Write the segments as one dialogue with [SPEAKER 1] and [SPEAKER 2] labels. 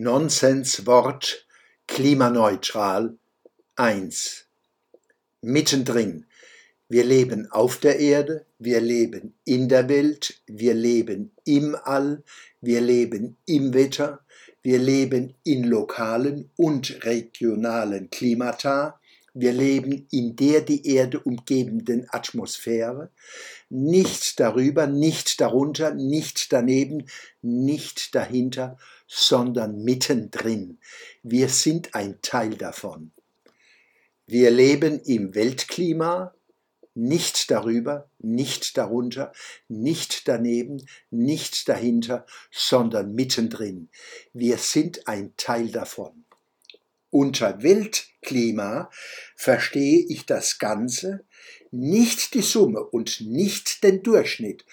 [SPEAKER 1] Nonsenswort klimaneutral 1. Mittendrin. Wir leben auf der Erde, wir leben in der Welt, wir leben im All, wir leben im Wetter, wir leben in lokalen und regionalen Klimata, wir leben in der die Erde umgebenden Atmosphäre, nicht darüber, nicht darunter, nicht daneben, nicht dahinter, sondern mittendrin. Wir sind ein Teil davon. Wir leben im Weltklima, nicht darüber, nicht darunter, nicht daneben, nicht dahinter, sondern mittendrin. Wir sind ein Teil davon. Unter Weltklima verstehe ich das Ganze, nicht die Summe und nicht den Durchschnitt,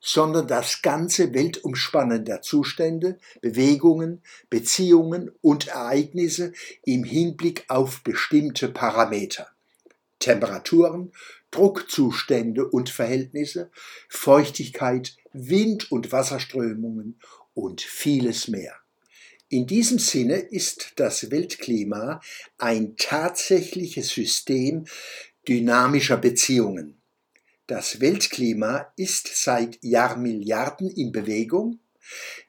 [SPEAKER 1] sondern das ganze Weltumspannen der Zustände, Bewegungen, Beziehungen und Ereignisse im Hinblick auf bestimmte Parameter. Temperaturen, Druckzustände und Verhältnisse, Feuchtigkeit, Wind- und Wasserströmungen und vieles mehr. In diesem Sinne ist das Weltklima ein tatsächliches System dynamischer Beziehungen. Das Weltklima ist seit Jahrmilliarden in Bewegung,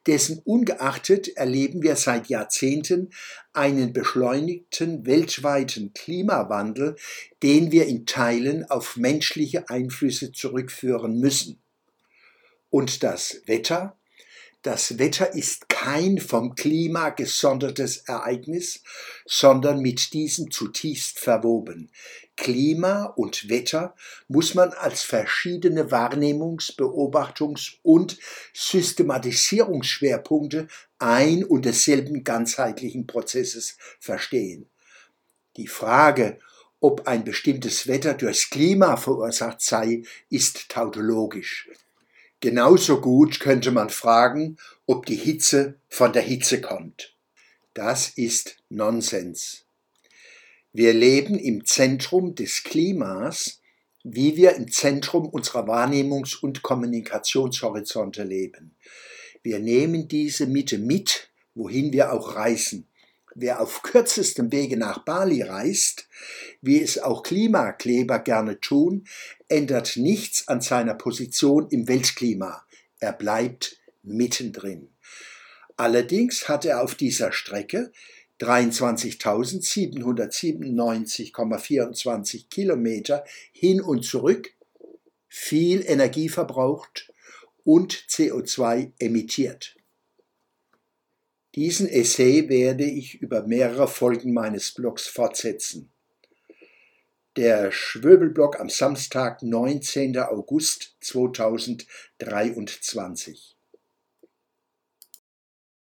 [SPEAKER 1] dessen ungeachtet erleben wir seit Jahrzehnten einen beschleunigten weltweiten Klimawandel, den wir in Teilen auf menschliche Einflüsse zurückführen müssen. Und das Wetter das Wetter ist kein vom Klima gesondertes Ereignis, sondern mit diesem zutiefst verwoben. Klima und Wetter muss man als verschiedene Wahrnehmungs-, Beobachtungs- und Systematisierungsschwerpunkte ein und desselben ganzheitlichen Prozesses verstehen. Die Frage, ob ein bestimmtes Wetter durchs Klima verursacht sei, ist tautologisch. Genauso gut könnte man fragen, ob die Hitze von der Hitze kommt. Das ist Nonsens. Wir leben im Zentrum des Klimas, wie wir im Zentrum unserer Wahrnehmungs- und Kommunikationshorizonte leben. Wir nehmen diese Mitte mit, wohin wir auch reisen. Wer auf kürzestem Wege nach Bali reist, wie es auch Klimakleber gerne tun, ändert nichts an seiner Position im Weltklima. Er bleibt mittendrin. Allerdings hat er auf dieser Strecke 23.797,24 Kilometer hin und zurück viel Energie verbraucht und CO2 emittiert. Diesen Essay werde ich über mehrere Folgen meines Blogs fortsetzen. Der Schwöbelblock am Samstag, 19. August 2023.